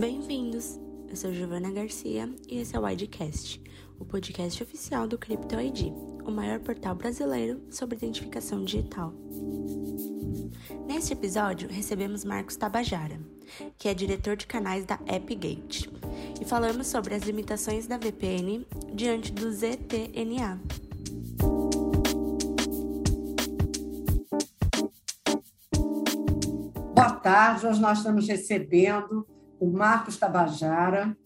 Bem-vindos! Eu sou Giovana Garcia e esse é o IDcast, o podcast oficial do Crypto ID, o maior portal brasileiro sobre identificação digital. Neste episódio, recebemos Marcos Tabajara, que é diretor de canais da AppGate, e falamos sobre as limitações da VPN diante do ZTNA. Boa tarde, hoje nós estamos recebendo o Marcos Tabajara,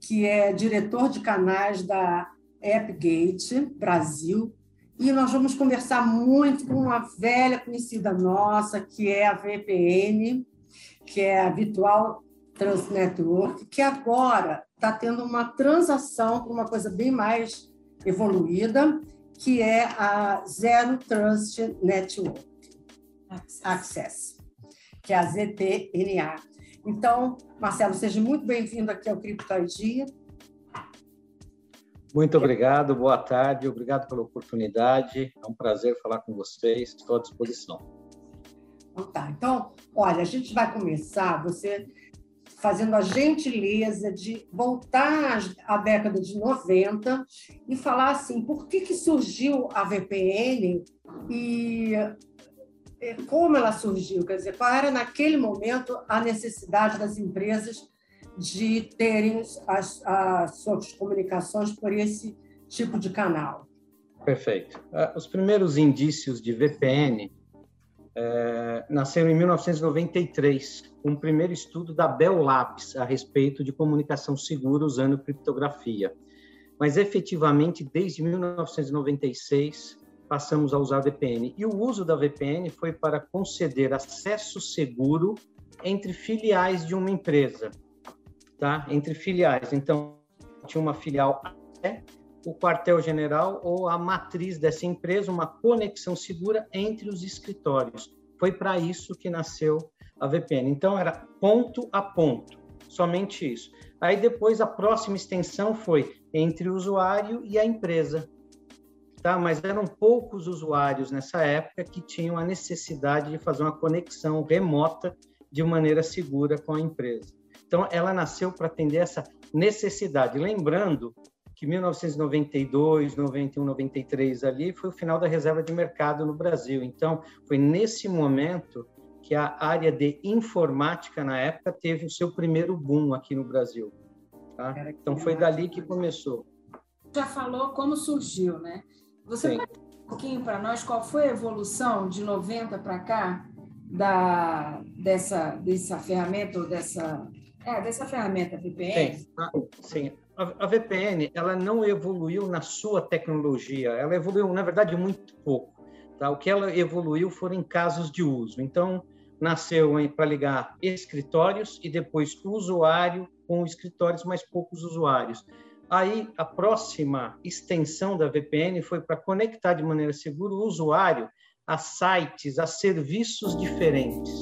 que é diretor de canais da AppGate Brasil, e nós vamos conversar muito com uma velha conhecida nossa, que é a VPN, que é a Virtual Trans Network, que agora está tendo uma transação para uma coisa bem mais evoluída, que é a Zero Trust Network Access, Access que é a ZTNA. Então, Marcelo, seja muito bem-vindo aqui ao Criptoidia. Muito obrigado, boa tarde, obrigado pela oportunidade. É um prazer falar com vocês, estou à disposição. Então, tá. então, olha, a gente vai começar você fazendo a gentileza de voltar à década de 90 e falar assim, por que, que surgiu a VPN e como ela surgiu, quer dizer, qual era naquele momento a necessidade das empresas de terem as, as suas comunicações por esse tipo de canal. Perfeito. Ah, os primeiros indícios de VPN é, nasceram em 1993, com um primeiro estudo da Bell Labs a respeito de comunicação segura usando criptografia. Mas efetivamente, desde 1996, passamos a usar a VPN. E o uso da VPN foi para conceder acesso seguro entre filiais de uma empresa tá? entre filiais. Então, tinha uma filial o quartel-general ou a matriz dessa empresa, uma conexão segura entre os escritórios. Foi para isso que nasceu a VPN. Então, era ponto a ponto, somente isso. Aí, depois, a próxima extensão foi entre o usuário e a empresa. Tá? Mas eram poucos usuários nessa época que tinham a necessidade de fazer uma conexão remota de maneira segura com a empresa. Então, ela nasceu para atender essa necessidade. Lembrando que 1992, 91, 93 ali foi o final da reserva de mercado no Brasil. Então, foi nesse momento que a área de informática na época teve o seu primeiro boom aqui no Brasil. Tá? Então, foi dali que começou. Já falou como surgiu, né? Você Sim. pode um pouquinho para nós qual foi a evolução de 90 para cá da, dessa, dessa ferramenta ou dessa é, dessa ferramenta VPN? Sim, a, sim. A, a, VPN, ela não evoluiu na sua tecnologia, ela evoluiu, na verdade, muito pouco. Tá? O que ela evoluiu foram em casos de uso. Então, nasceu para ligar escritórios e depois usuário com escritórios, mas poucos usuários. Aí, a próxima extensão da VPN foi para conectar de maneira segura o usuário a sites, a serviços diferentes.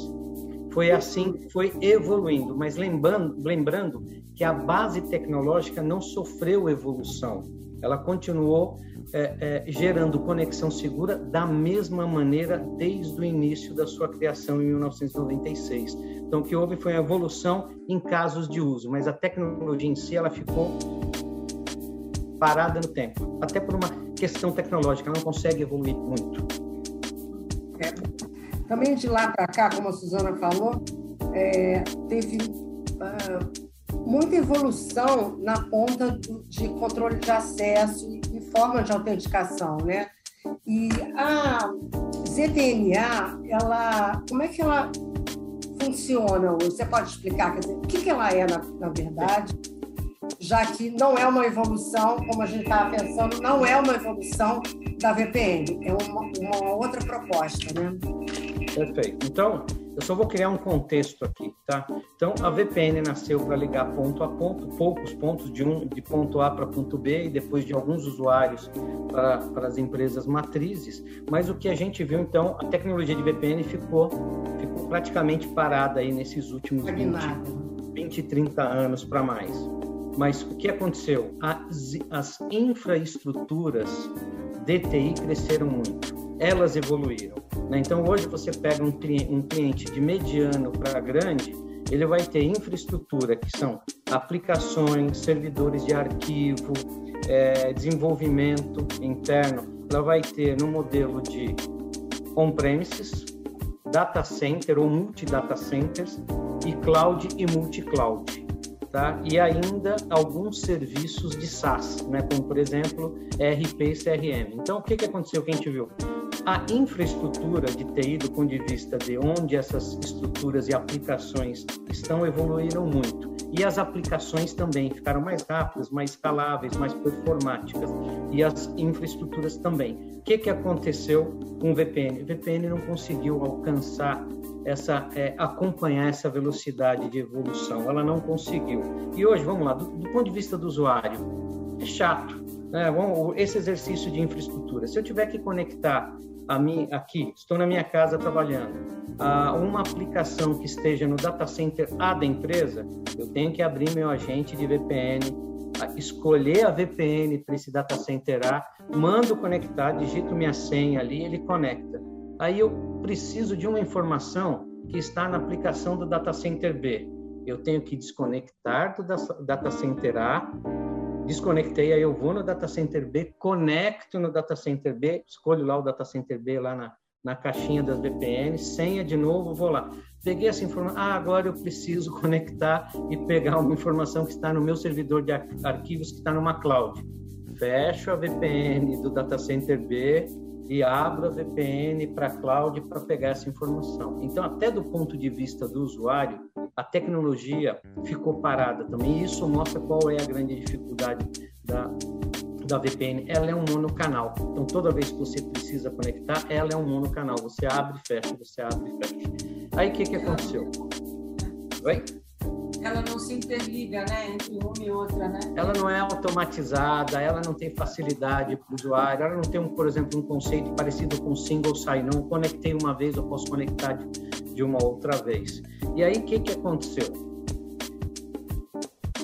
Foi assim foi evoluindo, mas lembrando, lembrando que a base tecnológica não sofreu evolução, ela continuou é, é, gerando conexão segura da mesma maneira desde o início da sua criação em 1996. Então, o que houve foi uma evolução em casos de uso, mas a tecnologia em si ela ficou parada no tempo, até por uma questão tecnológica, não consegue evoluir muito. É. Também de lá para cá, como a Suzana falou, é, teve uh, muita evolução na ponta de controle de acesso e forma de autenticação, né? E a ZTNA, ela, como é que ela funciona? Você pode explicar, quer dizer, o que, que ela é na, na verdade? Já que não é uma evolução, como a gente estava pensando, não é uma evolução da VPN, é uma, uma outra proposta, né? Perfeito. Então, eu só vou criar um contexto aqui, tá? Então, a VPN nasceu para ligar ponto a ponto, poucos pontos de um de ponto A para ponto B e depois de alguns usuários para, para as empresas matrizes. Mas o que a gente viu, então, a tecnologia de VPN ficou, ficou praticamente parada aí nesses últimos 20, 20 30 anos para mais. Mas o que aconteceu? As, as infraestruturas DTI cresceram muito, elas evoluíram. Né? Então, hoje você pega um cliente, um cliente de mediano para grande, ele vai ter infraestrutura, que são aplicações, servidores de arquivo, é, desenvolvimento interno. Ela vai ter no modelo de on-premises, data center ou multi-data centers e cloud e multi-cloud. Tá? E ainda alguns serviços de SaaS, né? como por exemplo ERP e CRM. Então, o que, que aconteceu que a gente viu? A infraestrutura de TI, do ponto de vista de onde essas estruturas e aplicações estão, evoluíram muito. E as aplicações também ficaram mais rápidas, mais escaláveis, mais performáticas. E as infraestruturas também. O que, que aconteceu com o VPN? O VPN não conseguiu alcançar essa é, acompanhar essa velocidade de evolução. Ela não conseguiu. E hoje, vamos lá, do, do ponto de vista do usuário, é chato. Né? Esse exercício de infraestrutura. Se eu tiver que conectar a mim aqui, estou na minha casa trabalhando, a uma aplicação que esteja no data center A da empresa, eu tenho que abrir meu agente de VPN, escolher a VPN para esse data center A, mando conectar, digito minha senha ali, ele conecta. Aí eu preciso de uma informação que está na aplicação do data center B. Eu tenho que desconectar do data center A, desconectei, aí eu vou no data center B, conecto no data center B, escolho lá o data center B lá na, na caixinha das VPN, senha de novo, vou lá. Peguei essa informação, ah, agora eu preciso conectar e pegar uma informação que está no meu servidor de arquivos que está numa cloud. Fecho a VPN do data center B e abro a VPN para a cloud para pegar essa informação. Então, até do ponto de vista do usuário, a tecnologia ficou parada também. Isso mostra qual é a grande dificuldade da, da VPN. Ela é um monocanal. Então, toda vez que você precisa conectar, ela é um monocanal. Você abre e fecha, você abre e fecha. Aí, o que, que aconteceu? Oi? Ela não se interliga, né, entre uma e outra, né? Ela não é automatizada, ela não tem facilidade para o usuário, ela não tem, um, por exemplo, um conceito parecido com single sign-on. Conectei uma vez, eu posso conectar de, uma outra vez. E aí, o que, que aconteceu?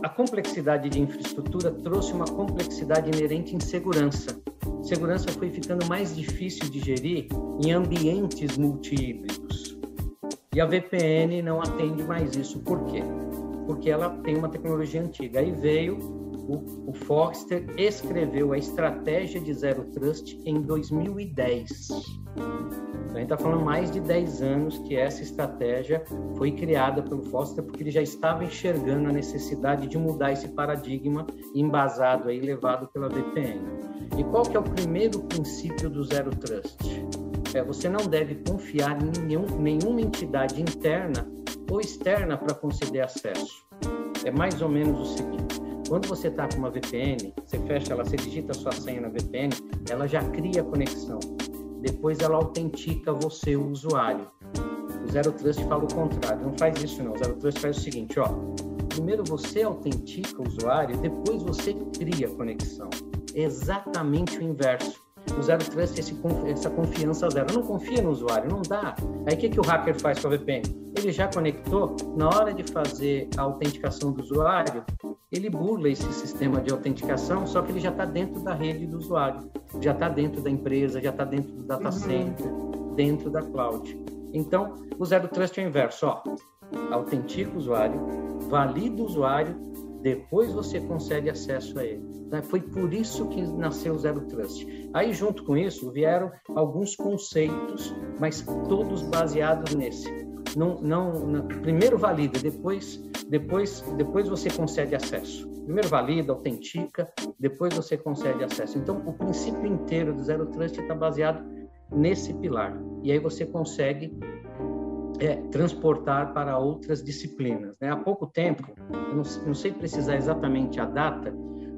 A complexidade de infraestrutura trouxe uma complexidade inerente em segurança. Segurança foi ficando mais difícil de gerir em ambientes multi-híbridos. E a VPN não atende mais isso. Por quê? Porque ela tem uma tecnologia antiga. Aí veio o, o Forrester escreveu a estratégia de Zero Trust em 2010 a gente está falando mais de 10 anos que essa estratégia foi criada pelo Foster porque ele já estava enxergando a necessidade de mudar esse paradigma embasado aí, levado pela VPN. E qual que é o primeiro princípio do Zero Trust? É, você não deve confiar em nenhum, nenhuma entidade interna ou externa para conceder acesso. É mais ou menos o seguinte: quando você está com uma VPN, você fecha ela, você digita a sua senha na VPN, ela já cria conexão depois ela autentica você, o usuário. O Zero Trust fala o contrário, não faz isso não. O Zero Trust faz o seguinte, ó. Primeiro você autentica o usuário, depois você cria a conexão. Exatamente o inverso. O Zero Trust é esse, essa confiança zero. Não confia no usuário, não dá. Aí o que, que o hacker faz com a VPN? Ele já conectou, na hora de fazer a autenticação do usuário, ele burla esse sistema de autenticação, só que ele já está dentro da rede do usuário, já está dentro da empresa, já está dentro do data uhum. center, uhum. dentro da cloud. Então, o Zero Trust é o inverso, ó. Autentica o usuário, valida o usuário, depois você concede acesso a ele. Né? Foi por isso que nasceu o Zero Trust. Aí, junto com isso, vieram alguns conceitos, mas todos baseados nesse. Não, não, não, primeiro valida, depois, depois, depois você concede acesso. Primeiro valida, autentica, depois você concede acesso. Então, o princípio inteiro do Zero Trust está baseado nesse pilar. E aí você consegue é, transportar para outras disciplinas. Né? Há pouco tempo, não, não sei precisar exatamente a data,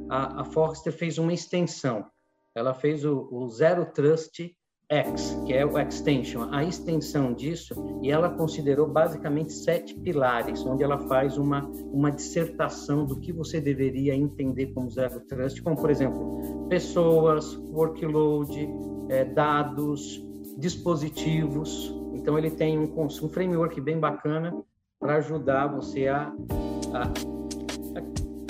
a, a Forrester fez uma extensão. Ela fez o, o Zero Trust X, que é o extension, a extensão disso, e ela considerou basicamente sete pilares, onde ela faz uma, uma dissertação do que você deveria entender como Zero Trust, como, por exemplo, pessoas, workload, é, dados, dispositivos. Então, ele tem um, um framework bem bacana para ajudar você a, a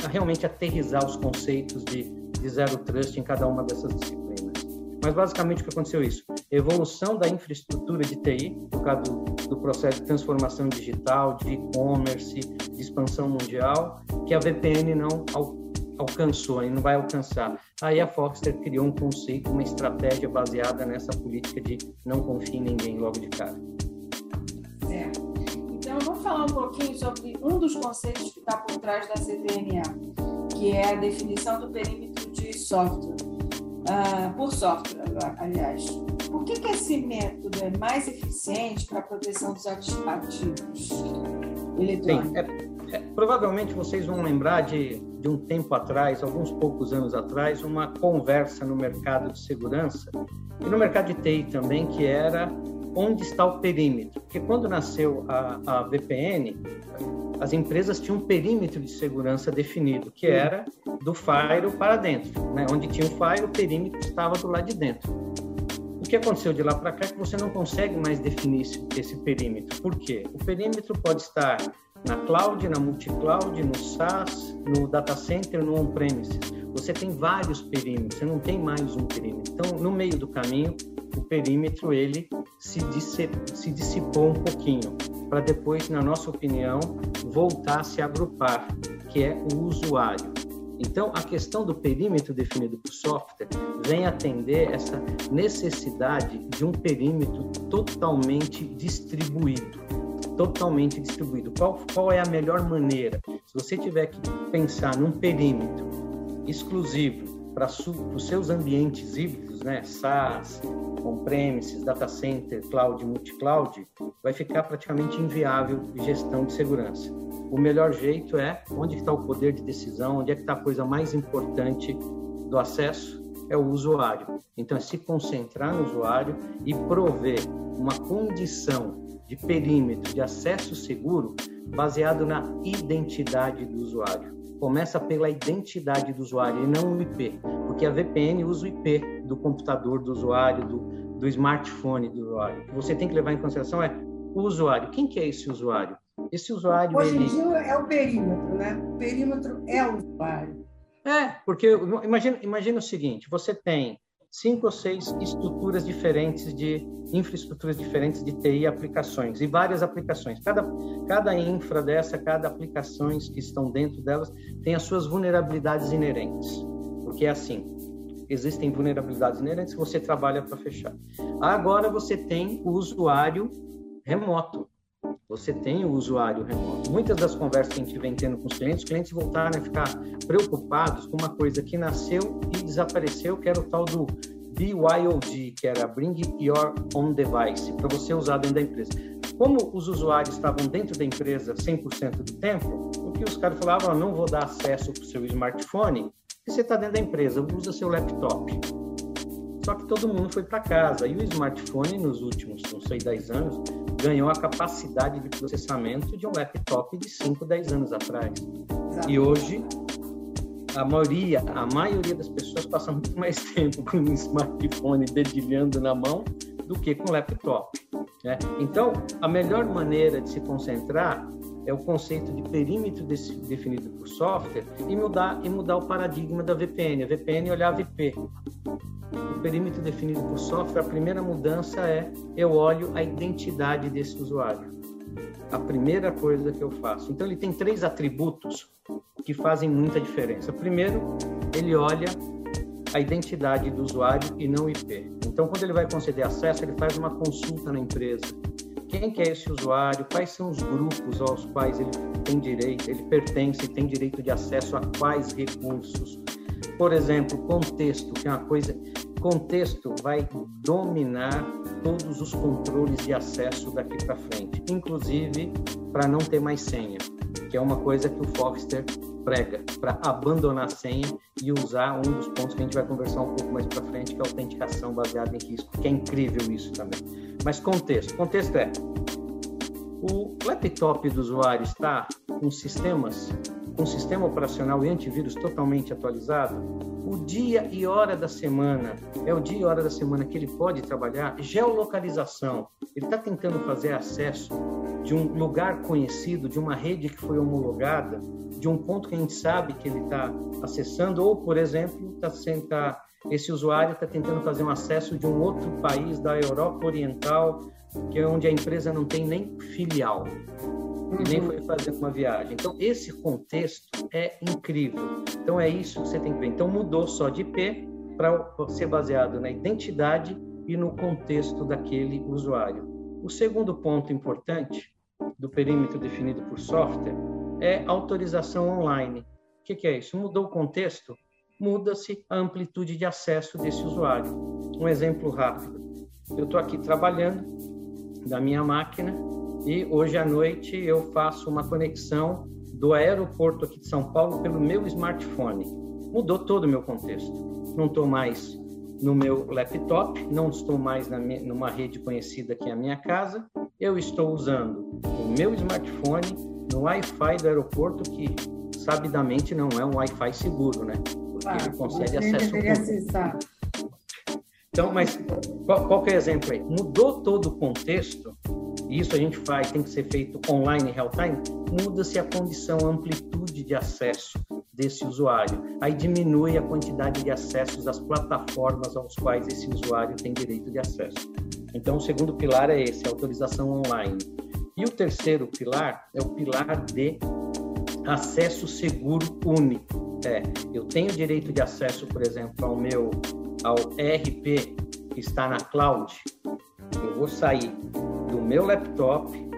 a realmente aterrizar os conceitos de, de zero trust em cada uma dessas disciplinas. Mas basicamente o que aconteceu é isso? Evolução da infraestrutura de TI, por causa do, do processo de transformação digital, de e-commerce, de expansão mundial, que a VPN não alcançou e não vai alcançar. Aí a Foxter criou um conceito, uma estratégia baseada nessa política de não confie em ninguém logo de cara. Certo. Então vamos falar um pouquinho sobre um dos conceitos que está por trás da CVNA, que é a definição do perímetro de software, uh, por software, aliás. Por que, que esse método é mais eficiente para a proteção dos ativos eletrônicos? Sim, é é, provavelmente vocês vão lembrar de, de um tempo atrás, alguns poucos anos atrás, uma conversa no mercado de segurança e no mercado de TI também, que era onde está o perímetro. Porque quando nasceu a, a VPN, as empresas tinham um perímetro de segurança definido, que era do firewall para dentro. Né? Onde tinha o firewall, o perímetro estava do lado de dentro. O que aconteceu de lá para cá é que você não consegue mais definir esse, esse perímetro. Por quê? O perímetro pode estar na cloud, na multi-cloud, no SaaS, no data center, no on-premises. Você tem vários perímetros, você não tem mais um perímetro. Então, no meio do caminho, o perímetro ele se, se dissipou um pouquinho, para depois, na nossa opinião, voltar a se agrupar, que é o usuário. Então, a questão do perímetro definido por software vem atender essa necessidade de um perímetro totalmente distribuído totalmente distribuído. Qual, qual é a melhor maneira? Se você tiver que pensar num perímetro exclusivo para os seus ambientes híbridos, né, SaaS, on-premises, data center, cloud, multi-cloud, vai ficar praticamente inviável gestão de segurança. O melhor jeito é onde está o poder de decisão, onde é que está a coisa mais importante do acesso, é o usuário. Então, é se concentrar no usuário e prover uma condição de perímetro de acesso seguro baseado na identidade do usuário. Começa pela identidade do usuário e não o IP, porque a VPN usa o IP do computador do usuário, do, do smartphone do usuário. O que você tem que levar em consideração é o usuário. Quem que é esse usuário? Esse usuário. Hoje em ele... dia é o perímetro, né? O perímetro é o usuário. É, porque imagina, imagina o seguinte: você tem cinco ou seis estruturas diferentes de infraestruturas diferentes de TI aplicações e várias aplicações. Cada, cada infra dessa, cada aplicações que estão dentro delas tem as suas vulnerabilidades inerentes, porque é assim. Existem vulnerabilidades inerentes que você trabalha para fechar. Agora você tem o usuário remoto. Você tem o usuário remoto. Muitas das conversas que a gente vem tendo com os clientes, os clientes voltaram a ficar preocupados com uma coisa que nasceu e desapareceu, que era o tal do BYOD, que era Bring Your Own Device, para você usar dentro da empresa. Como os usuários estavam dentro da empresa 100% do tempo, o que os caras falavam, não vou dar acesso para o seu smartphone, e você está dentro da empresa, usa seu laptop. Só que todo mundo foi para casa, e o smartphone, nos últimos, não sei, 10 anos, ganhou a capacidade de processamento de um laptop de 5, 10 anos atrás. Exato. E hoje, a maioria, a maioria das pessoas passa muito mais tempo com um smartphone dedilhando na mão do que com laptop. Né? Então, a melhor maneira de se concentrar é o conceito de perímetro definido por software e mudar, e mudar o paradigma da VPN. A VPN olhava IP. O perímetro definido por software, a primeira mudança é eu olho a identidade desse usuário. A primeira coisa que eu faço. Então, ele tem três atributos que fazem muita diferença. Primeiro, ele olha a identidade do usuário e não o IP. Então, quando ele vai conceder acesso, ele faz uma consulta na empresa. Quem que é esse usuário? Quais são os grupos aos quais ele tem direito, ele pertence e tem direito de acesso a quais recursos? Por exemplo, contexto, que é uma coisa. Contexto vai dominar todos os controles de acesso daqui para frente, inclusive para não ter mais senha que é uma coisa que o Foxter prega, para abandonar a senha e usar um dos pontos que a gente vai conversar um pouco mais para frente, que é a autenticação baseada em risco, que é incrível isso também. Mas contexto, contexto é o laptop do usuário está com sistemas, com sistema operacional e antivírus totalmente atualizado, o dia e hora da semana. É o dia e hora da semana que ele pode trabalhar, geolocalização, ele está tentando fazer acesso de um lugar conhecido, de uma rede que foi homologada, de um ponto que a gente sabe que ele está acessando, ou, por exemplo, tá, tá, esse usuário está tentando fazer um acesso de um outro país da Europa Oriental que é onde a empresa não tem nem filial uhum. nem foi fazer uma viagem. Então, esse contexto é incrível. Então, é isso que você tem que ver. Então, mudou só de IP para ser baseado na identidade e no contexto daquele usuário. O segundo ponto importante do perímetro definido por software é autorização online. O que, que é isso? Mudou o contexto, muda-se a amplitude de acesso desse usuário. Um exemplo rápido. Eu estou aqui trabalhando da minha máquina e hoje à noite eu faço uma conexão do aeroporto aqui de São Paulo pelo meu smartphone. Mudou todo o meu contexto. Não estou mais no meu laptop, não estou mais na minha, numa rede conhecida que é a minha casa, eu estou usando o meu smartphone no Wi-Fi do aeroporto, que sabidamente não é um Wi-Fi seguro, né? Porque ah, ele concede acesso. Acessar. Então, mas qual, qual é o exemplo aí? Mudou todo o contexto, e isso a gente faz, tem que ser feito online, real time, muda-se a condição, a amplitude de acesso desse usuário. Aí diminui a quantidade de acessos às plataformas aos quais esse usuário tem direito de acesso. Então, o segundo pilar é esse, autorização online. E o terceiro pilar é o pilar de acesso seguro único. É, eu tenho direito de acesso, por exemplo, ao meu ao ERP que está na cloud. Eu vou sair do meu laptop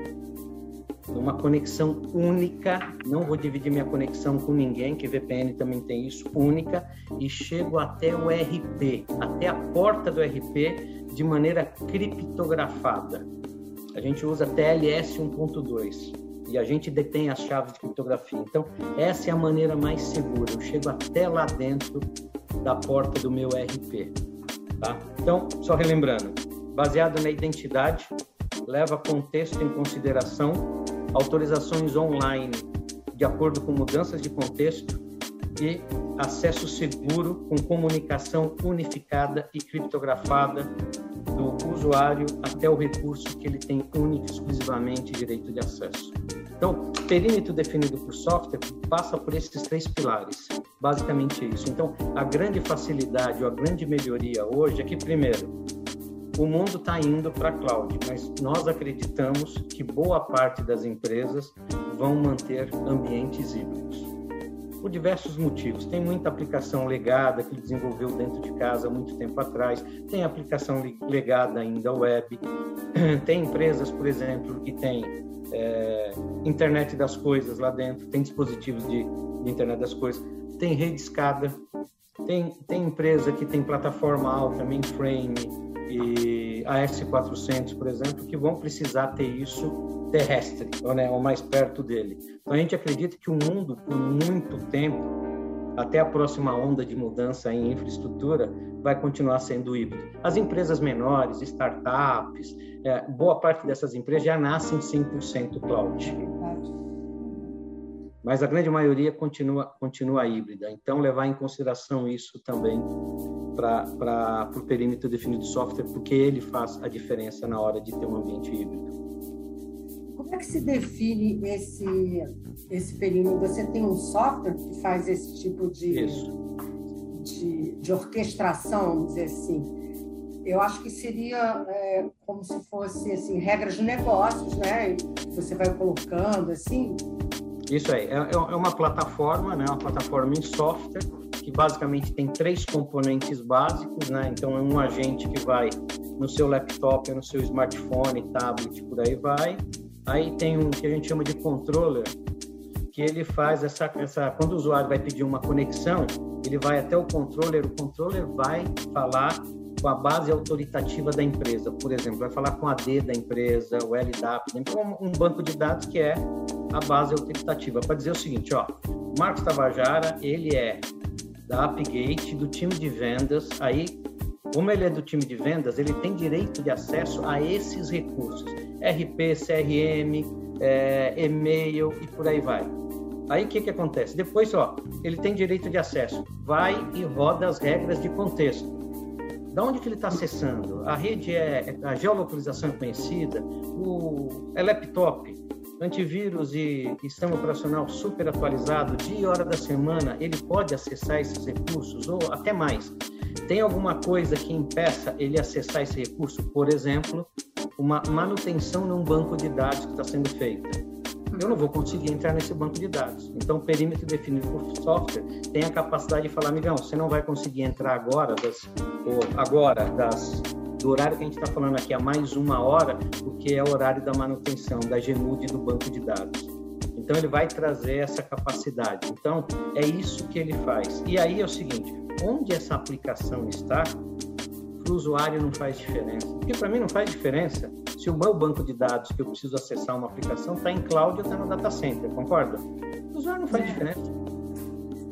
numa conexão única, não vou dividir minha conexão com ninguém, que VPN também tem isso, única, e chego até o RP, até a porta do RP de maneira criptografada. A gente usa TLS 1.2 e a gente detém as chaves de criptografia. Então, essa é a maneira mais segura. Eu chego até lá dentro da porta do meu RP. Tá? Então, só relembrando, baseado na identidade, leva contexto em consideração, autorizações online de acordo com mudanças de contexto e acesso seguro com comunicação unificada e criptografada do usuário até o recurso que ele tem único e exclusivamente direito de acesso. Então, perímetro definido por software passa por esses três pilares, basicamente isso. Então, a grande facilidade ou a grande melhoria hoje é que, primeiro, o mundo está indo para a cloud, mas nós acreditamos que boa parte das empresas vão manter ambientes híbridos. Por diversos motivos. Tem muita aplicação legada que desenvolveu dentro de casa muito tempo atrás, tem aplicação legada ainda web, tem empresas, por exemplo, que tem é, internet das coisas lá dentro, tem dispositivos de, de internet das coisas, tem rede escada, tem, tem empresa que tem plataforma alta, mainframe, e AS400, por exemplo, que vão precisar ter isso terrestre, ou, né, ou mais perto dele. Então, a gente acredita que o mundo, por muito tempo, até a próxima onda de mudança em infraestrutura, vai continuar sendo híbrido. As empresas menores, startups, é, boa parte dessas empresas já nascem 100% cloud mas a grande maioria continua, continua híbrida. Então, levar em consideração isso também para o perímetro definido do software, porque ele faz a diferença na hora de ter um ambiente híbrido. Como é que se define esse, esse perímetro? Você tem um software que faz esse tipo de, de, de, orquestração, vamos dizer assim? Eu acho que seria é, como se fosse assim, regras de negócios, né? Você vai colocando assim, isso aí, é, é, é uma plataforma, né, uma plataforma em software, que basicamente tem três componentes básicos, né? Então, é um agente que vai no seu laptop, no seu smartphone, tablet, por aí vai. Aí tem um que a gente chama de controller, que ele faz essa, essa quando o usuário vai pedir uma conexão, ele vai até o controller, o controller vai falar com a base autoritativa da empresa, por exemplo, vai falar com a D da empresa, o LDAP, então um banco de dados que é a base autoritativa, para dizer o seguinte, ó, Marcos Tabajara, ele é da Appgate, do time de vendas, aí, como ele é do time de vendas, ele tem direito de acesso a esses recursos, RP, CRM, é, e-mail e por aí vai. Aí o que, que acontece? Depois, ó, ele tem direito de acesso, vai e roda as regras de contexto. Da onde que ele está acessando? A rede é, a geolocalização é conhecida, o é laptop, antivírus e sistema operacional super atualizado, dia e hora da semana, ele pode acessar esses recursos ou até mais. Tem alguma coisa que impeça ele acessar esse recurso? Por exemplo, uma manutenção num banco de dados que está sendo feita. Eu não vou conseguir entrar nesse banco de dados. Então, o perímetro definido por software tem a capacidade de falar, amigão, você não vai conseguir entrar agora, das, agora das, do horário que a gente está falando aqui, há mais uma hora, porque é o horário da manutenção, da GNUD do banco de dados. Então, ele vai trazer essa capacidade. Então, é isso que ele faz. E aí é o seguinte, onde essa aplicação está, para o usuário não faz diferença. Porque para mim não faz diferença se o meu banco de dados que eu preciso acessar uma aplicação está em cloud ou está no data center, concorda? O usuário não faz é. diferença.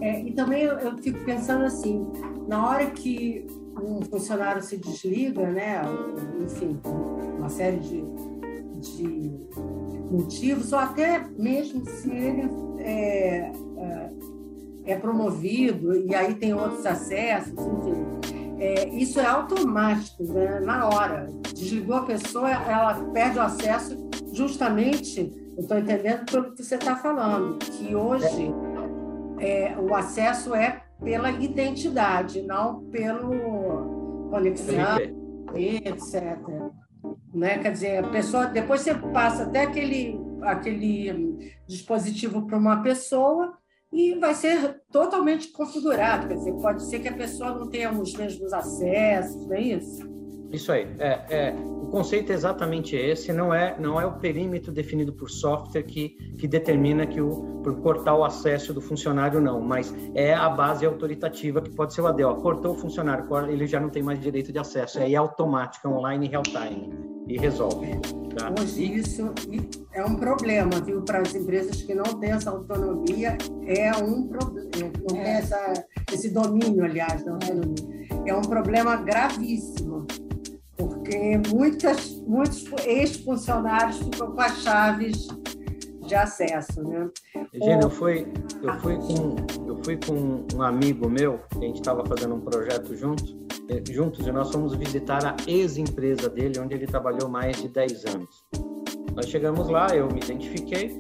É, e também eu, eu, fico pensando assim, na hora que um funcionário se desliga, né, enfim, uma série de, de motivos, ou até mesmo se ele é, é, é promovido e aí tem outros acessos, enfim, é, isso é automático, né? na hora. Desligou a pessoa, ela perde o acesso justamente, eu estou entendendo pelo que você está falando, que hoje é, o acesso é pela identidade, não pelo conexão, etc. Né? Quer dizer, a pessoa, depois você passa até aquele, aquele dispositivo para uma pessoa, e vai ser totalmente configurado. Quer dizer, pode ser que a pessoa não tenha os mesmos acessos, não é isso? Isso aí. É, é, o conceito é exatamente esse. Não é, não é o perímetro definido por software que, que determina que o por cortar o acesso do funcionário não, mas é a base autoritativa que pode ser o AD. Ó, cortou o funcionário, ele já não tem mais direito de acesso. Aí é automática, online, real time e resolve. Tá? Hoje isso é um problema, viu, para as empresas que não têm essa autonomia, é um problema, não tem é. essa, esse domínio, aliás, da autonomia. É um problema gravíssimo, porque muitas, muitos ex-funcionários ficam com as chaves de acesso, né? Regina, eu fui, eu fui com, eu fui com um amigo meu, a gente estava fazendo um projeto junto, eh, juntos e nós fomos visitar a ex-empresa dele, onde ele trabalhou mais de 10 anos. Nós chegamos lá, eu me identifiquei,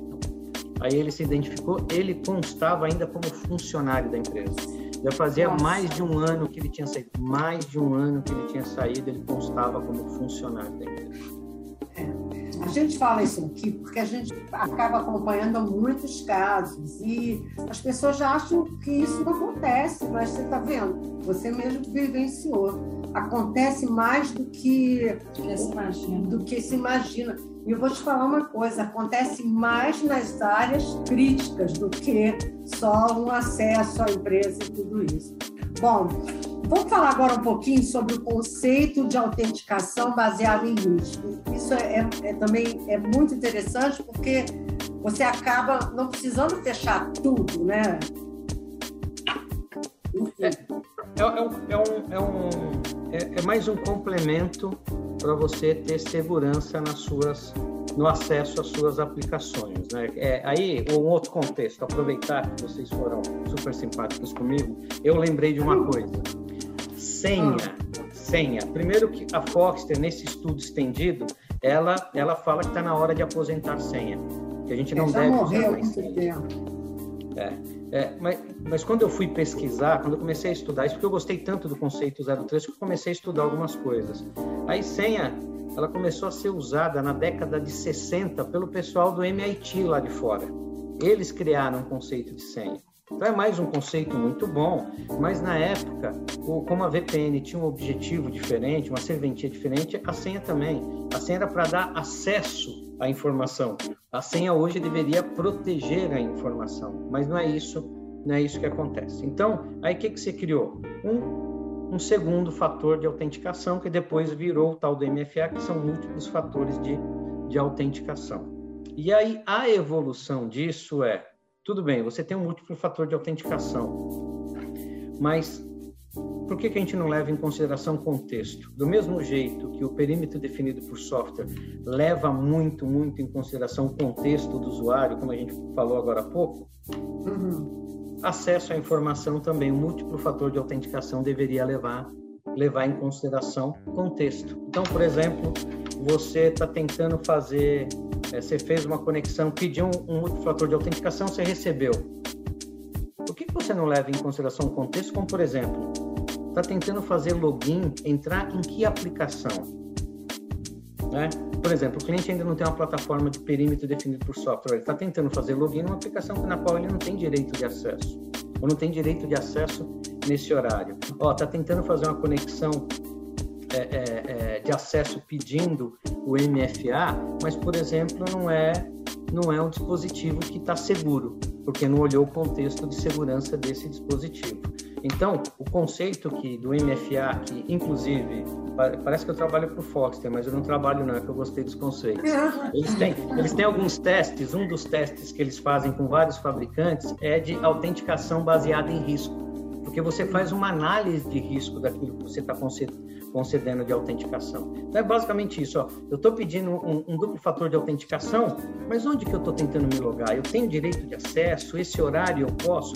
aí ele se identificou, ele constava ainda como funcionário da empresa. Já fazia Nossa. mais de um ano que ele tinha saído, mais de um ano que ele tinha saído, ele constava como funcionário da empresa. A gente fala isso aqui porque a gente acaba acompanhando muitos casos e as pessoas já acham que isso não acontece, mas você está vendo, você mesmo vivenciou. Acontece mais do que, do que se imagina. E eu vou te falar uma coisa: acontece mais nas áreas críticas do que só um acesso à empresa e tudo isso. Bom, Vamos falar agora um pouquinho sobre o conceito de autenticação baseado em risco. Isso é, é, é, também é muito interessante porque você acaba não precisando fechar tudo, né? É, é, um, é, um, é, é, é mais um complemento para você ter segurança nas suas no acesso às suas aplicações. Né? É, aí, um outro contexto, aproveitar que vocês foram super simpáticos comigo, eu lembrei de uma coisa. Senha, senha. Primeiro que a Foster, nesse estudo estendido, ela, ela fala que está na hora de aposentar senha. Que a gente não deve morreu usar mais senha. É, é, mas, mas quando eu fui pesquisar, quando eu comecei a estudar, isso porque eu gostei tanto do conceito 03, que eu comecei a estudar algumas coisas. Aí senha, ela começou a ser usada na década de 60 pelo pessoal do MIT lá de fora. Eles criaram um conceito de senha. Então é mais um conceito muito bom, mas na época, como a VPN tinha um objetivo diferente, uma serventia diferente, a senha também. A senha era para dar acesso à informação. A senha hoje deveria proteger a informação, mas não é isso, não é isso que acontece. Então, aí o que, que você criou? Um, um segundo fator de autenticação que depois virou o tal do MFA, que são múltiplos fatores de, de autenticação. E aí a evolução disso é tudo bem, você tem um múltiplo fator de autenticação, mas por que, que a gente não leva em consideração o contexto? Do mesmo jeito que o perímetro definido por software leva muito, muito em consideração o contexto do usuário, como a gente falou agora há pouco, uhum. acesso à informação também, o múltiplo fator de autenticação deveria levar, levar em consideração contexto. Então, por exemplo, você está tentando fazer é, você fez uma conexão, pediu um, um multifator de autenticação, você recebeu. Por que você não leva em consideração o contexto, como por exemplo, está tentando fazer login, entrar em que aplicação? Né? Por exemplo, o cliente ainda não tem uma plataforma de perímetro definido por software, ele está tentando fazer login numa aplicação na qual ele não tem direito de acesso, ou não tem direito de acesso nesse horário. Está tentando fazer uma conexão é, é, é, de acesso pedindo o MFA, mas, por exemplo, não é, não é um dispositivo que está seguro, porque não olhou o contexto de segurança desse dispositivo. Então, o conceito que do MFA, que inclusive parece que eu trabalho para o Foster, mas eu não trabalho não, é que eu gostei dos conceitos. Eles têm, eles têm alguns testes, um dos testes que eles fazem com vários fabricantes é de autenticação baseada em risco, porque você faz uma análise de risco daquilo que você está concedendo de autenticação. Então é basicamente isso, ó. eu estou pedindo um, um, duplo fator de autenticação, mas onde que eu estou tentando me logar? Eu tenho direito de acesso, esse horário eu posso?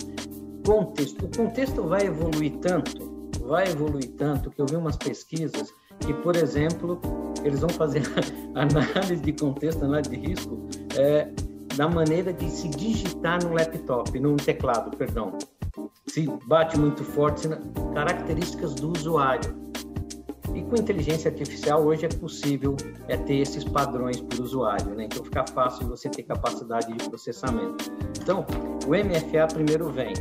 Contexto. O contexto vai evoluir tanto vai evoluir tanto que eu vi umas pesquisas que, por exemplo, eles vão fazer análise de contexto, análise de risco, é, da maneira de se digitar no laptop, no teclado, perdão. Se bate muito forte, características do usuário. E com inteligência artificial hoje é possível é ter esses padrões o usuário, né? Então fica fácil você ter capacidade de processamento. Então, o MFA primeiro vem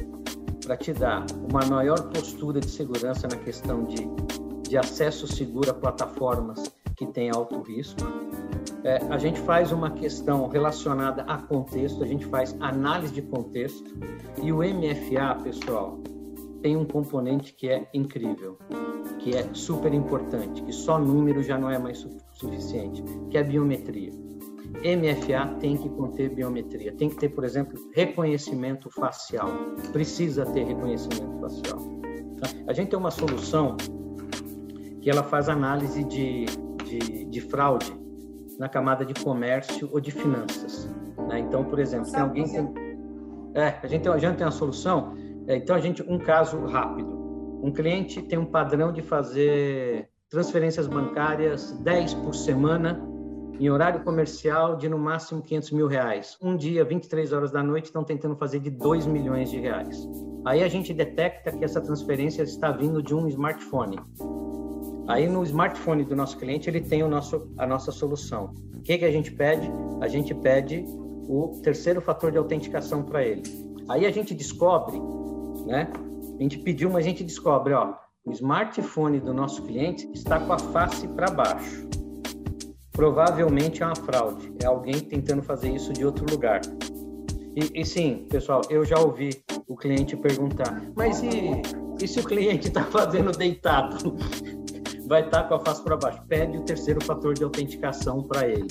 para te dar uma maior postura de segurança na questão de, de acesso seguro a plataformas que têm alto risco. É, a gente faz uma questão relacionada a contexto, a gente faz análise de contexto e o MFA, pessoal, tem um componente que é incrível, que é super importante, que só número já não é mais suficiente, que é a biometria. MFA tem que conter biometria, tem que ter, por exemplo, reconhecimento facial. Precisa ter reconhecimento facial. Tá? A gente tem uma solução que ela faz análise de, de, de fraude na camada de comércio ou de finanças. Né? Então, por exemplo, tem alguém que... É, a gente, tem, a gente tem uma solução. É, então, a gente, um caso rápido. Um cliente tem um padrão de fazer transferências bancárias 10 por semana em horário comercial de no máximo 500 mil reais. Um dia, 23 horas da noite, estão tentando fazer de 2 milhões de reais. Aí a gente detecta que essa transferência está vindo de um smartphone. Aí no smartphone do nosso cliente ele tem o nosso, a nossa solução. O que, que a gente pede? A gente pede o terceiro fator de autenticação para ele. Aí a gente descobre, né? A gente pediu, mas a gente descobre, ó, o smartphone do nosso cliente está com a face para baixo provavelmente é uma fraude, é alguém tentando fazer isso de outro lugar. E, e sim, pessoal, eu já ouvi o cliente perguntar, mas e, e se o cliente está fazendo deitado? Vai estar tá com a face para baixo. Pede o terceiro fator de autenticação para ele.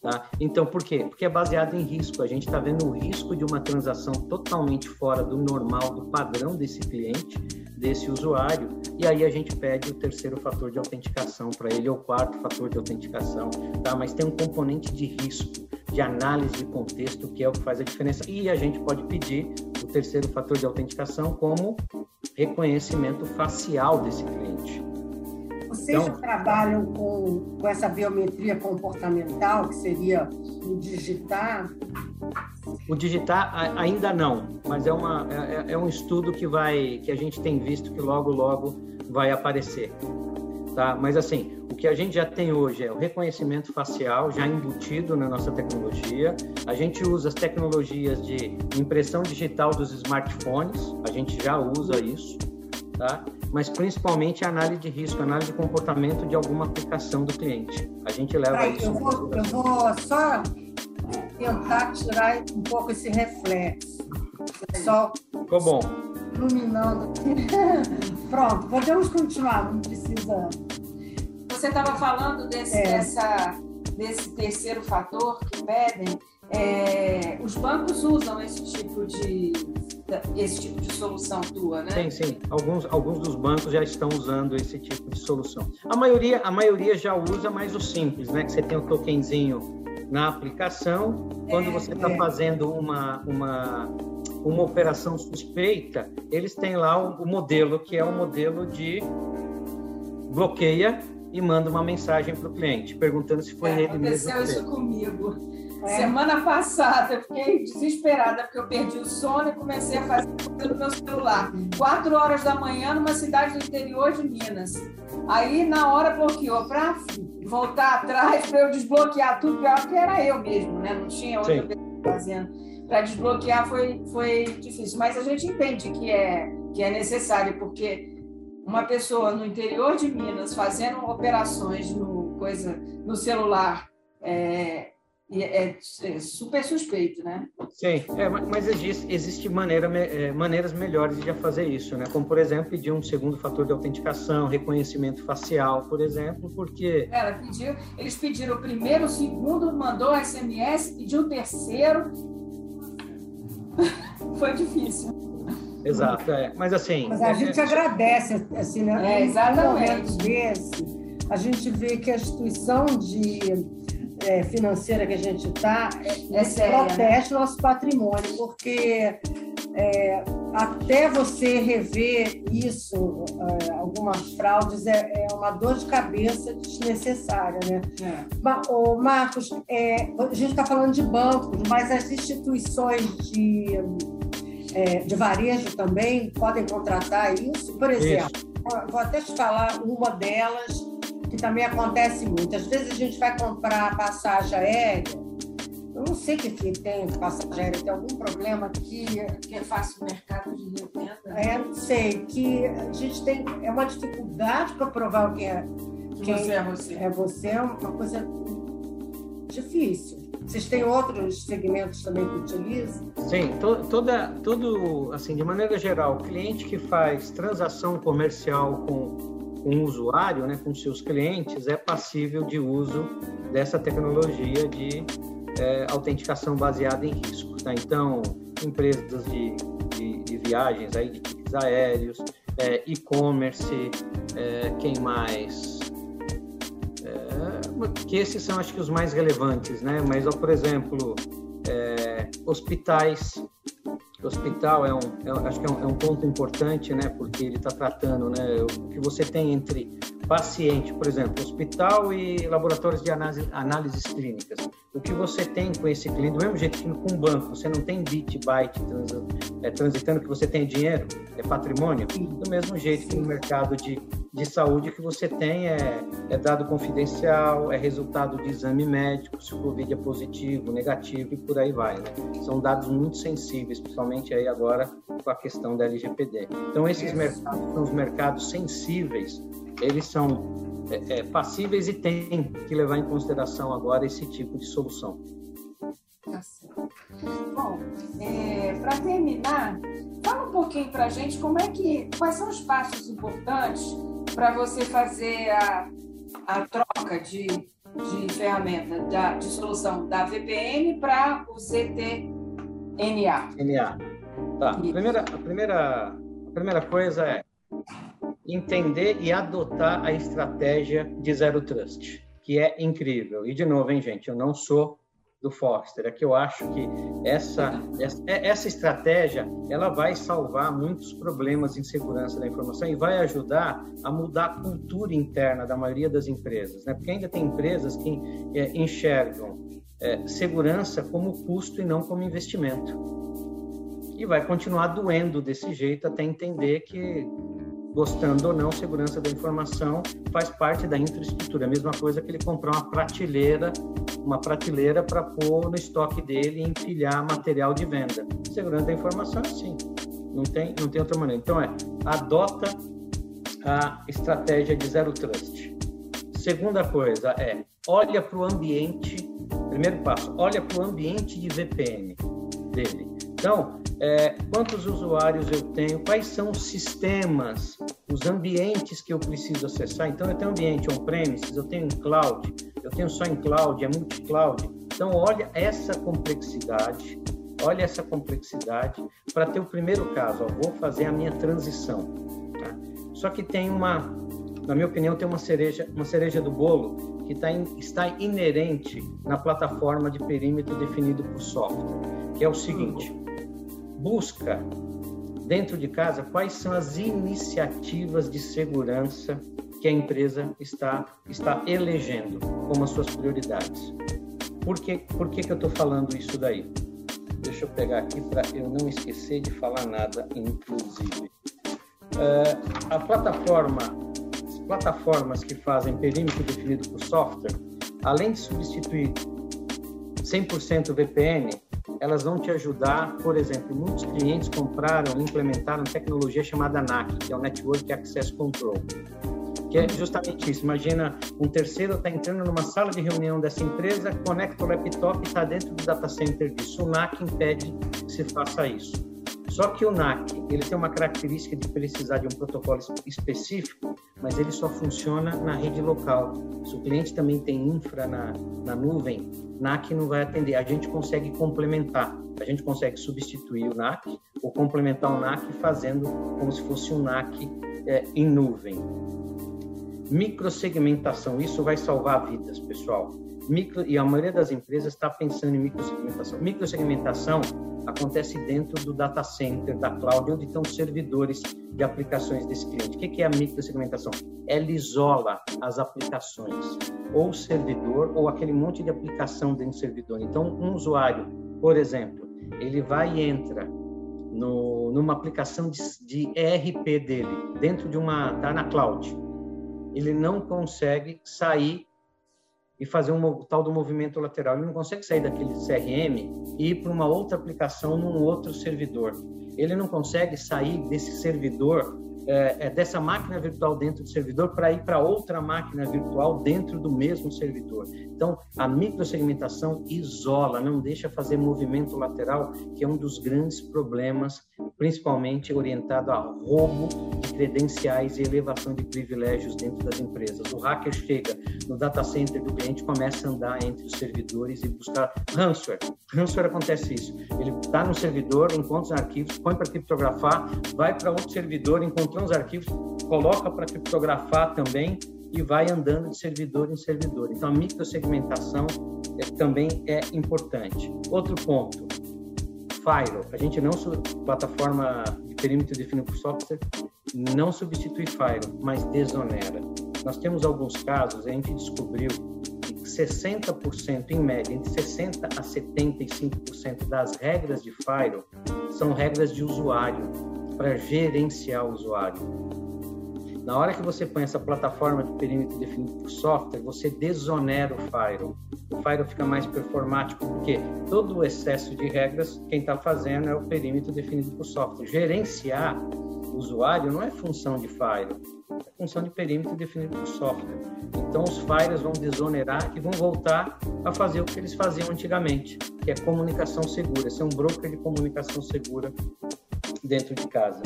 Tá? Então, por quê? Porque é baseado em risco. A gente está vendo o risco de uma transação totalmente fora do normal, do padrão desse cliente, desse usuário, e aí a gente pede o terceiro fator de autenticação para ele, ou o quarto fator de autenticação, tá? Mas tem um componente de risco, de análise de contexto, que é o que faz a diferença. E a gente pode pedir o terceiro fator de autenticação como reconhecimento facial desse cliente. Vocês então, já trabalham com, com essa biometria comportamental, que seria o digitar? O digitar ainda não, mas é, uma, é, é, um estudo que vai que a gente tem visto que logo logo vai aparecer, tá? Mas assim, o que a gente já tem hoje é o reconhecimento facial já embutido na nossa tecnologia. A gente usa as tecnologias de impressão digital dos smartphones, a gente já usa isso, tá? mas principalmente a análise de risco, análise de comportamento de alguma aplicação do cliente. A gente leva isso. Eu vou, eu vou só tentar tirar um pouco esse reflexo. Só Ficou bom. Iluminando. Pronto, podemos continuar, não precisa. Você estava falando desse, é. dessa, desse terceiro fator que pedem. É, os bancos usam esse tipo de esse tipo de solução tua, né? Sim, sim. Alguns, alguns dos bancos já estão usando esse tipo de solução. A maioria, a maioria já usa mais o simples, né? Que você tem o tokenzinho na aplicação. Quando é, você está é. fazendo uma, uma, uma operação suspeita, eles têm lá o, o modelo, que é o modelo de bloqueia e manda uma mensagem para o cliente, perguntando se foi é, ele mesmo. Aconteceu isso comigo. É. Semana passada eu fiquei desesperada porque eu perdi o sono e comecei a fazer no meu celular. Quatro horas da manhã numa cidade do interior de Minas. Aí na hora bloqueou para voltar atrás para eu desbloquear tudo, porque era eu mesmo, né? Não tinha outra Sim. pessoa fazendo. Para desbloquear foi, foi difícil, mas a gente entende que é, que é necessário, porque uma pessoa no interior de Minas fazendo operações no, coisa, no celular é, é, é super suspeito, né? Sim, é, mas existe, existe maneira, é, maneiras melhores de fazer isso, né? Como, por exemplo, pedir um segundo fator de autenticação, reconhecimento facial, por exemplo, porque... Ela pediu, eles pediram o primeiro, o segundo, mandou SMS, pediu o terceiro. Foi difícil. Exato, é. Mas assim... Mas a é, gente é, agradece, assim, né? É, exatamente. Desse, a gente vê que a instituição de é, financeira que a gente está é, é protege nosso patrimônio, porque é, até você rever isso, é, algumas fraudes, é, é, uma dor de cabeça desnecessária. Né? É. Ô, Marcos, é, a gente está falando de bancos, mas as instituições de, é, de varejo também podem contratar isso? Por exemplo, isso. vou até te falar uma delas que também acontece muito. Às vezes a gente vai comprar passagem aérea, eu não sei o que, que tem passagem aérea, tem algum problema que, que é fácil mercado de revenda. É, não sei, que a gente tem, é uma dificuldade para provar o que é. Quem você é você. É você, é uma coisa difícil. Vocês têm outros segmentos também que utilizam? Sim, to, toda, todo, assim, de maneira geral, o cliente que faz transação comercial com com o usuário, né, com seus clientes, é passível de uso dessa tecnologia de é, autenticação baseada em risco. Tá? Então, empresas de, de, de, viagens, aí, de tickets aéreos, é, e-commerce, é, quem mais? É, que esses são, acho que, os mais relevantes, né? Mas, ó, por exemplo, é, hospitais, hospital é um, é, acho que é um, é um, ponto importante, né? Porque ele está tratando, né? O que você tem entre paciente, por exemplo, hospital e laboratórios de análise, análises clínicas. O que você tem com esse cliente, do mesmo jeito que com um banco, você não tem bit, byte trans, é, transitando que você tem dinheiro, é patrimônio, do mesmo jeito que no mercado de, de saúde que você tem é, é dado confidencial, é resultado de exame médico, se o Covid é positivo, negativo e por aí vai. Né? São dados muito sensíveis, principalmente aí agora com a questão da LGPD. Então, esses mercados são os mercados sensíveis eles são é, é, passíveis e têm que levar em consideração agora esse tipo de solução. Tá Bom, é, para terminar, fala um pouquinho para a gente como é que, quais são os passos importantes para você fazer a, a troca de, de ferramenta, da, de solução da VPN para o ZTNA. NA. Tá. A primeira, a primeira, a primeira coisa é entender e adotar a estratégia de Zero Trust, que é incrível. E, de novo, hein, gente, eu não sou do Forrester, é que eu acho que essa, essa, essa estratégia ela vai salvar muitos problemas em segurança da informação e vai ajudar a mudar a cultura interna da maioria das empresas, né? porque ainda tem empresas que é, enxergam é, segurança como custo e não como investimento. E vai continuar doendo desse jeito até entender que gostando ou não, segurança da informação faz parte da infraestrutura. A mesma coisa que ele comprar uma prateleira, uma prateleira para pôr no estoque dele e empilhar material de venda. Segurança da informação é assim, não tem, não tem outra maneira. Então é, adota a estratégia de zero trust. Segunda coisa é, olha para o ambiente, primeiro passo, olha para o ambiente de VPN dele. Então, é, quantos usuários eu tenho, quais são os sistemas, os ambientes que eu preciso acessar. Então, eu tenho ambiente on-premises, eu tenho em cloud, eu tenho só em cloud, é multi-cloud. Então, olha essa complexidade, olha essa complexidade para ter o primeiro caso. Ó, vou fazer a minha transição. Tá? Só que tem uma, na minha opinião, tem uma cereja, uma cereja do bolo que tá in, está inerente na plataforma de perímetro definido por software, que é o seguinte busca dentro de casa quais são as iniciativas de segurança que a empresa está, está elegendo como as suas prioridades. Por que, por que, que eu estou falando isso daí? Deixa eu pegar aqui para eu não esquecer de falar nada, inclusive. Uh, a plataforma plataformas que fazem perímetro definido por software, além de substituir 100% VPN, elas vão te ajudar, por exemplo, muitos clientes compraram implementaram tecnologia chamada NAC, que é o Network Access Control, que é justamente isso. Imagina um terceiro está entrando numa sala de reunião dessa empresa, conecta o laptop e está dentro do data center disso. O NAC impede que se faça isso. Só que o NAC ele tem uma característica de precisar de um protocolo específico, mas ele só funciona na rede local. Se o cliente também tem infra na, na nuvem, NAC não vai atender. A gente consegue complementar. A gente consegue substituir o NAC ou complementar o NAC fazendo como se fosse um NAC é, em nuvem. Microsegmentação, isso vai salvar vidas, pessoal. Micro, e a maioria das empresas está pensando em microsegmentação. Microsegmentação acontece dentro do data center da cloud, onde estão os servidores de aplicações desse cliente. O que é a microsegmentação? Ela isola as aplicações, ou o servidor, ou aquele monte de aplicação dentro do servidor. Então, um usuário, por exemplo, ele vai e entra no, numa aplicação de, de ERP dele, dentro de uma, tá na cloud. Ele não consegue sair e fazer um tal do movimento lateral. Ele não consegue sair daquele CRM e ir para uma outra aplicação num outro servidor. Ele não consegue sair desse servidor é, é, dessa máquina virtual dentro do servidor para ir para outra máquina virtual dentro do mesmo servidor. Então, a microsegmentação isola, não deixa fazer movimento lateral, que é um dos grandes problemas, principalmente orientado a roubo de credenciais e elevação de privilégios dentro das empresas. O hacker chega no data center do cliente, começa a andar entre os servidores e buscar ransomware. Ransomware acontece isso. Ele está no servidor, encontra os arquivos, põe para criptografar, vai para outro servidor, encontra os arquivos, coloca para criptografar também e vai andando de servidor em servidor. Então, a microsegmentação é, também é importante. Outro ponto, Firewall. A gente não, plataforma de perímetro definido por software, não substitui Firewall, mas desonera. Nós temos alguns casos, a gente descobriu que 60%, em média, entre 60% a 75% das regras de Firewall são regras de usuário para gerenciar o usuário. Na hora que você põe essa plataforma de perímetro definido por software, você desonera o Firewall. O Firewall fica mais performático, porque todo o excesso de regras, quem está fazendo é o perímetro definido por software. Gerenciar usuário não é função de Firewall, é função de perímetro definido por software. Então, os firewalls vão desonerar e vão voltar a fazer o que eles faziam antigamente, que é comunicação segura, ser um broker de comunicação segura dentro de casa.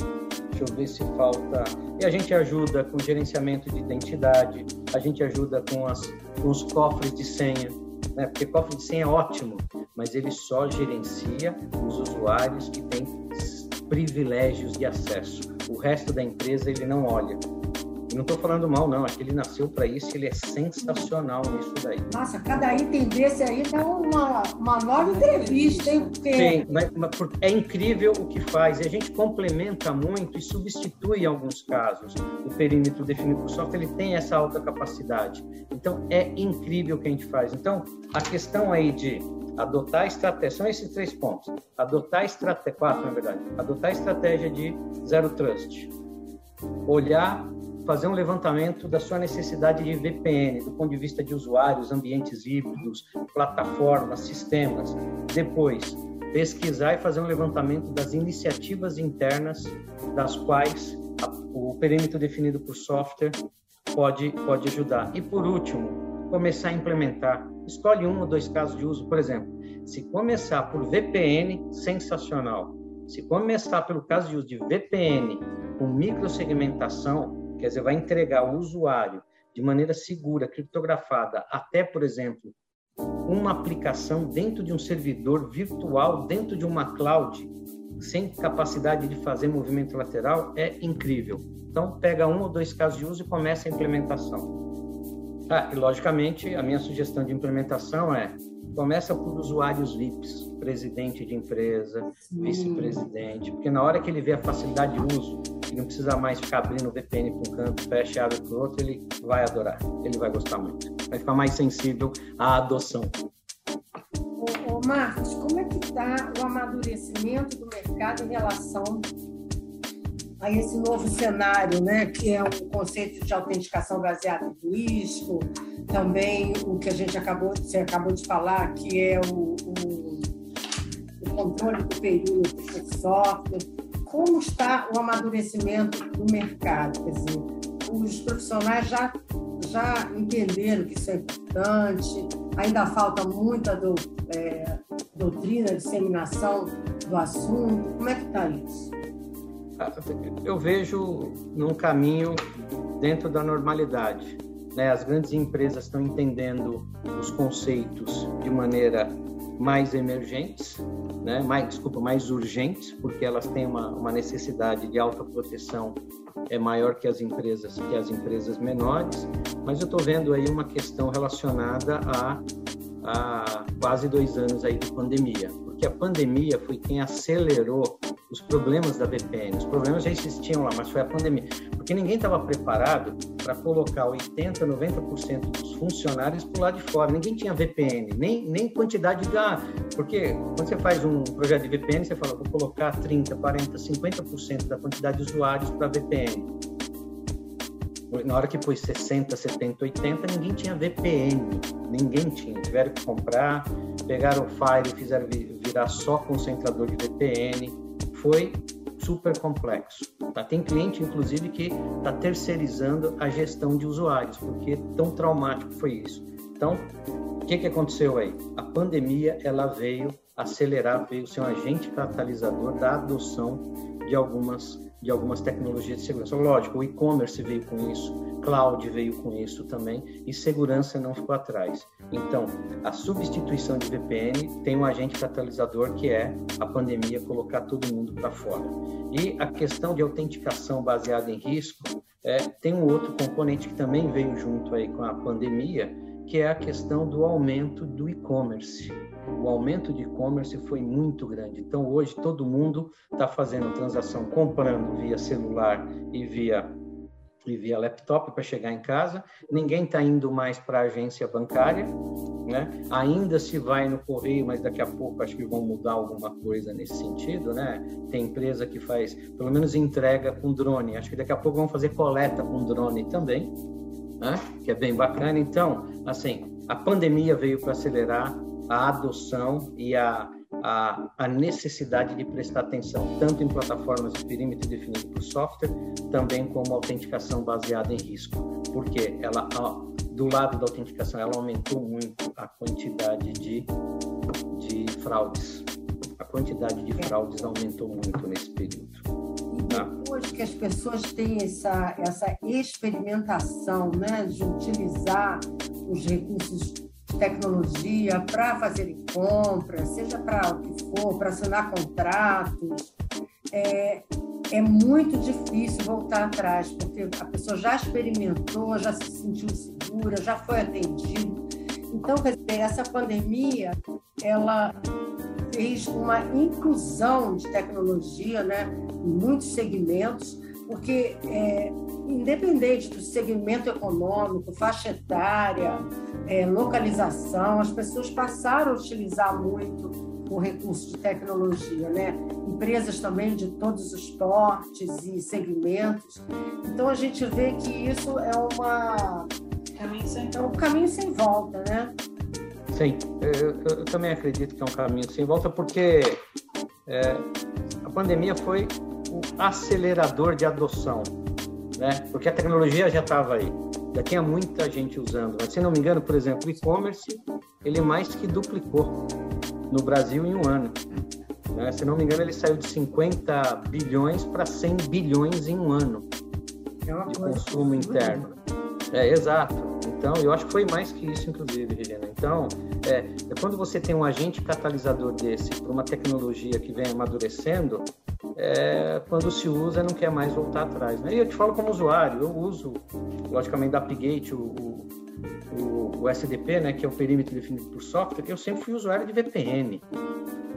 Deixa eu ver se falta. E a gente ajuda com gerenciamento de identidade, a gente ajuda com, as, com os cofres de senha, né? porque cofre de senha é ótimo, mas ele só gerencia os usuários que têm privilégios de acesso. O resto da empresa ele não olha. E não estou falando mal, não. Aqui ele nasceu para isso, ele é sensacional nisso daí. Nossa, cada item desse aí dá uma, uma nova entrevista, hein? Porque... Sim, mas, mas é incrível o que faz. E a gente complementa muito e substitui em alguns casos. O perímetro definido por software, ele tem essa alta capacidade. Então, é incrível o que a gente faz. Então, a questão aí de adotar estratégia, são esses três pontos. Adotar estratégia, quatro na verdade, adotar estratégia de zero trust. Olhar fazer um levantamento da sua necessidade de VPN, do ponto de vista de usuários, ambientes híbridos, plataformas, sistemas. Depois, pesquisar e fazer um levantamento das iniciativas internas das quais a, o perímetro definido por software pode, pode ajudar. E, por último, começar a implementar. Escolhe um ou dois casos de uso, por exemplo. Se começar por VPN, sensacional. Se começar pelo caso de uso de VPN com microsegmentação, quer dizer, vai entregar ao usuário de maneira segura, criptografada, até, por exemplo, uma aplicação dentro de um servidor virtual, dentro de uma cloud, sem capacidade de fazer movimento lateral, é incrível. Então, pega um ou dois casos de uso e começa a implementação. Ah, e, logicamente, a minha sugestão de implementação é começa por usuários VIPs, presidente de empresa, vice-presidente, porque na hora que ele vê a facilidade de uso, e não precisa mais ficar abrindo o VPN para um canto, fecha, abre para o outro, ele vai adorar, ele vai gostar muito. Vai ficar mais sensível à adoção. Ô, ô Marcos, como é que está o amadurecimento do mercado em relação a esse novo cenário, né, que é o conceito de autenticação baseada em risco, também o que a gente acabou, você acabou de falar, que é o, o, o controle do período do software. Como está o amadurecimento do mercado? Quer dizer, os profissionais já, já entenderam que isso é importante, ainda falta muita do, é, doutrina, disseminação do assunto. Como é que está isso? Eu vejo num caminho dentro da normalidade. Né? As grandes empresas estão entendendo os conceitos de maneira mais emergentes, né? mais, desculpa, mais urgentes, porque elas têm uma, uma necessidade de autoproteção é maior que as empresas que as empresas menores, mas eu estou vendo aí uma questão relacionada a, a quase dois anos aí de pandemia, porque a pandemia foi quem acelerou os problemas da VPN. Os problemas já existiam lá, mas foi a pandemia. Porque ninguém estava preparado para colocar 80%, 90% dos funcionários para lado de fora. Ninguém tinha VPN, nem, nem quantidade de. Ah, porque quando você faz um projeto de VPN, você fala, vou colocar 30%, 40%, 50% da quantidade de usuários para VPN. Na hora que pôs 60, 70, 80, ninguém tinha VPN. Ninguém tinha. Tiveram que comprar, pegaram o Fire fizeram virar só concentrador de VPN foi super complexo. Tá? Tem cliente, inclusive, que está terceirizando a gestão de usuários, porque tão traumático foi isso. Então, o que, que aconteceu aí? A pandemia ela veio acelerar, veio ser um agente catalisador da adoção de algumas de algumas tecnologias de segurança. Lógico, o e-commerce veio com isso, cloud veio com isso também, e segurança não ficou atrás. Então, a substituição de VPN tem um agente catalisador que é a pandemia colocar todo mundo para fora. E a questão de autenticação baseada em risco é, tem um outro componente que também veio junto aí com a pandemia, que é a questão do aumento do e-commerce o aumento de e-commerce foi muito grande. Então, hoje, todo mundo está fazendo transação comprando via celular e via, e via laptop para chegar em casa. Ninguém está indo mais para a agência bancária. Né? Ainda se vai no correio, mas daqui a pouco acho que vão mudar alguma coisa nesse sentido. Né? Tem empresa que faz, pelo menos, entrega com drone. Acho que daqui a pouco vão fazer coleta com drone também. Né? que é bem bacana. Então, assim, a pandemia veio para acelerar a adoção e a, a, a, necessidade de prestar atenção tanto em plataformas de perímetro definido por software, também como autenticação baseada em risco, porque ela, do lado da autenticação, ela aumentou muito a quantidade de, de fraudes. A quantidade de fraudes aumentou muito nesse período. Tá? depois que as pessoas têm essa, essa experimentação né, de utilizar os recursos tecnologia para fazer compras, seja para o que for, para assinar contratos, é, é muito difícil voltar atrás, porque a pessoa já experimentou, já se sentiu segura, já foi atendido. Então, quer dizer, essa pandemia, ela fez uma inclusão de tecnologia né, em muitos segmentos, porque é, independente do segmento econômico, faixa etária, é, localização, as pessoas passaram a utilizar muito o recurso de tecnologia, né? Empresas também de todos os portes e segmentos. Então a gente vê que isso é uma caminho sem... é um caminho sem volta, né? Sim, eu, eu, também acredito que é um caminho sem volta porque é, a pandemia foi o acelerador de adoção, né? Porque a tecnologia já estava aí já tinha muita gente usando. Mas, se não me engano, por exemplo, o e-commerce, ele mais que duplicou no Brasil em um ano. Né? Se não me engano, ele saiu de 50 bilhões para 100 bilhões em um ano é de consumo interno. É, exato. Então, eu acho que foi mais que isso, inclusive, Regina. Então, é quando você tem um agente catalisador desse para uma tecnologia que vem amadurecendo, é, quando se usa, não quer mais voltar atrás. Né? E eu te falo como usuário, eu uso, logicamente, da Appgate, o, o, o SDP, né, que é o perímetro definido por software, eu sempre fui usuário de VPN.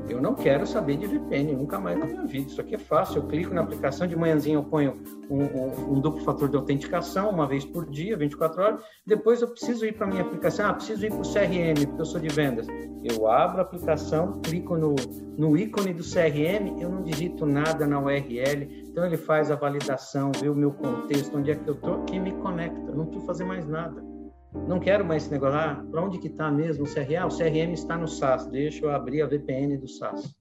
Eu não quero saber de VPN, nunca mais na minha vida. Isso aqui é fácil. Eu clico na aplicação, de manhãzinha eu ponho um, um, um, duplo fator de autenticação, uma vez por dia, 24 horas. Depois eu preciso ir para minha aplicação. Ah, preciso ir para o CRM, porque eu sou de vendas. Eu abro a aplicação, clico no, no ícone do CRM, eu não digito nada na URL. Então ele faz a validação, vê o meu contexto, onde é que eu estou e me conecta. Eu não preciso fazer mais nada. Não quero mais esse negócio. Ah, para onde que está mesmo o CRM? Ah, o CRM está no SAS. Deixa eu abrir a VPN do SAS.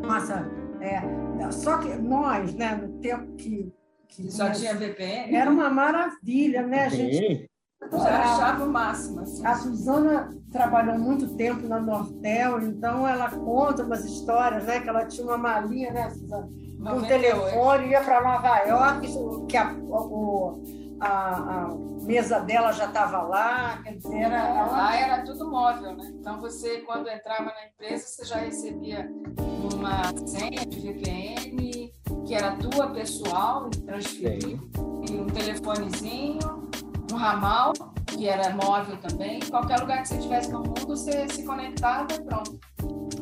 Nossa, é, só que nós, né, no tempo que, que só nós, tinha VPN, era uma maravilha, né, Sim. gente? Já achava o máximo. Assim. A Suzana trabalhou muito tempo na Nortel, então ela conta umas histórias, né? Que ela tinha uma malinha, né, Suzana? Um telefone, ia para Nova York, que a, o, a, a mesa dela já estava lá, quer dizer, era, ela... lá era tudo móvel, né? Então você, quando entrava na empresa, você já recebia uma senha de VPN, que era tua pessoal, transferir, e um telefonezinho, um ramal, que era móvel também. Qualquer lugar que você estivesse no mundo, você se conectava e pronto.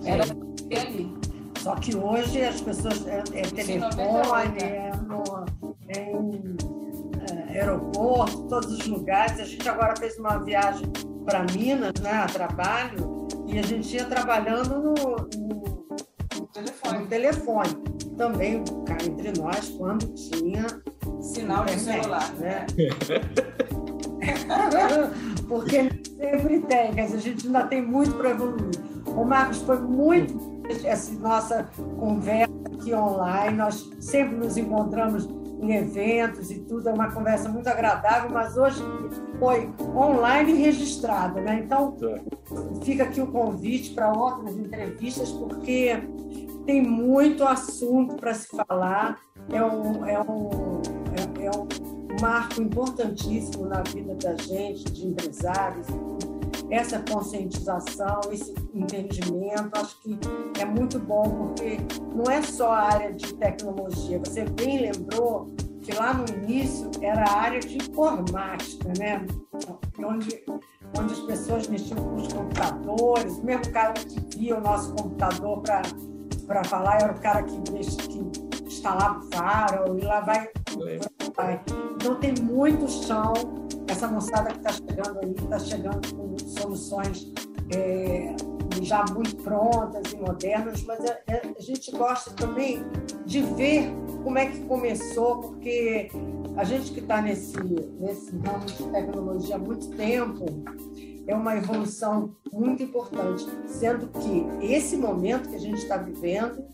Era ali. Só que hoje as pessoas é, é telefone, é, no, é aeroporto, todos os lugares. A gente agora fez uma viagem para Minas, né, a trabalho, e a gente ia trabalhando no, no, no telefone. no telefone. Também cá entre nós, quando tinha sinal de celular. Né? Porque sempre tem, quer dizer, a gente ainda tem muito para evoluir. O Marcos foi muito essa nossa conversa aqui online, nós sempre nos encontramos em eventos e tudo, é uma conversa muito agradável, mas hoje foi online e registrada, né? Então, fica aqui o convite para outras entrevistas, porque tem muito assunto para se falar, é um, é, um, é, é um marco importantíssimo na vida da gente, de empresários, essa conscientização, esse entendimento, acho que é muito bom, porque não é só a área de tecnologia. Você bem lembrou que lá no início era a área de informática, né? Onde, onde as pessoas mexiam com os computadores, o mesmo cara que via o nosso computador para falar era o cara que, que instalava o firewall e lá vai, vai. Então tem muito chão essa moçada que está chegando aí, está chegando com soluções é, já muito prontas e modernas, mas a, a, gente gosta também de ver como é que começou, porque a gente que está nesse, nesse ramo de tecnologia há muito tempo, é uma evolução muito importante, sendo que esse momento que a gente está vivendo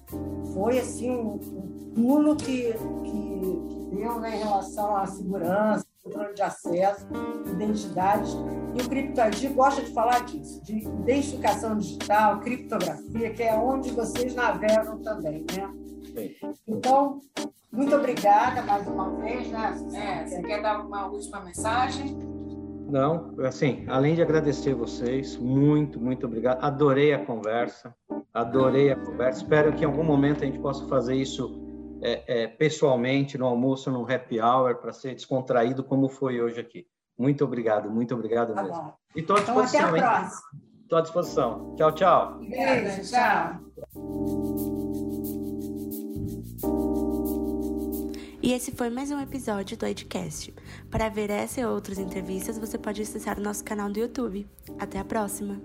foi assim um, um pulo que, que, deu né, em relação à segurança, controle de acesso, identidades. E o CryptoID gosta de falar disso, de identificação digital, criptografia, que é onde vocês navegam também, né? Então, muito obrigada mais uma vez, né? É, você quer dar uma última mensagem? Não, assim, além de agradecer vocês, muito, muito obrigado. Adorei a conversa, adorei a conversa. Espero que em algum momento a gente possa fazer isso é, é, pessoalmente no almoço, no happy hour, para ser descontraído como foi hoje aqui. Muito obrigado, muito obrigado tá mesmo. E estou à disposição. Então, até a próxima. Estou à disposição. Tchau, tchau. Beijo, tchau. E esse foi mais um episódio do Edcast. Para ver essa e outras entrevistas, você pode acessar o nosso canal do YouTube. Até a próxima!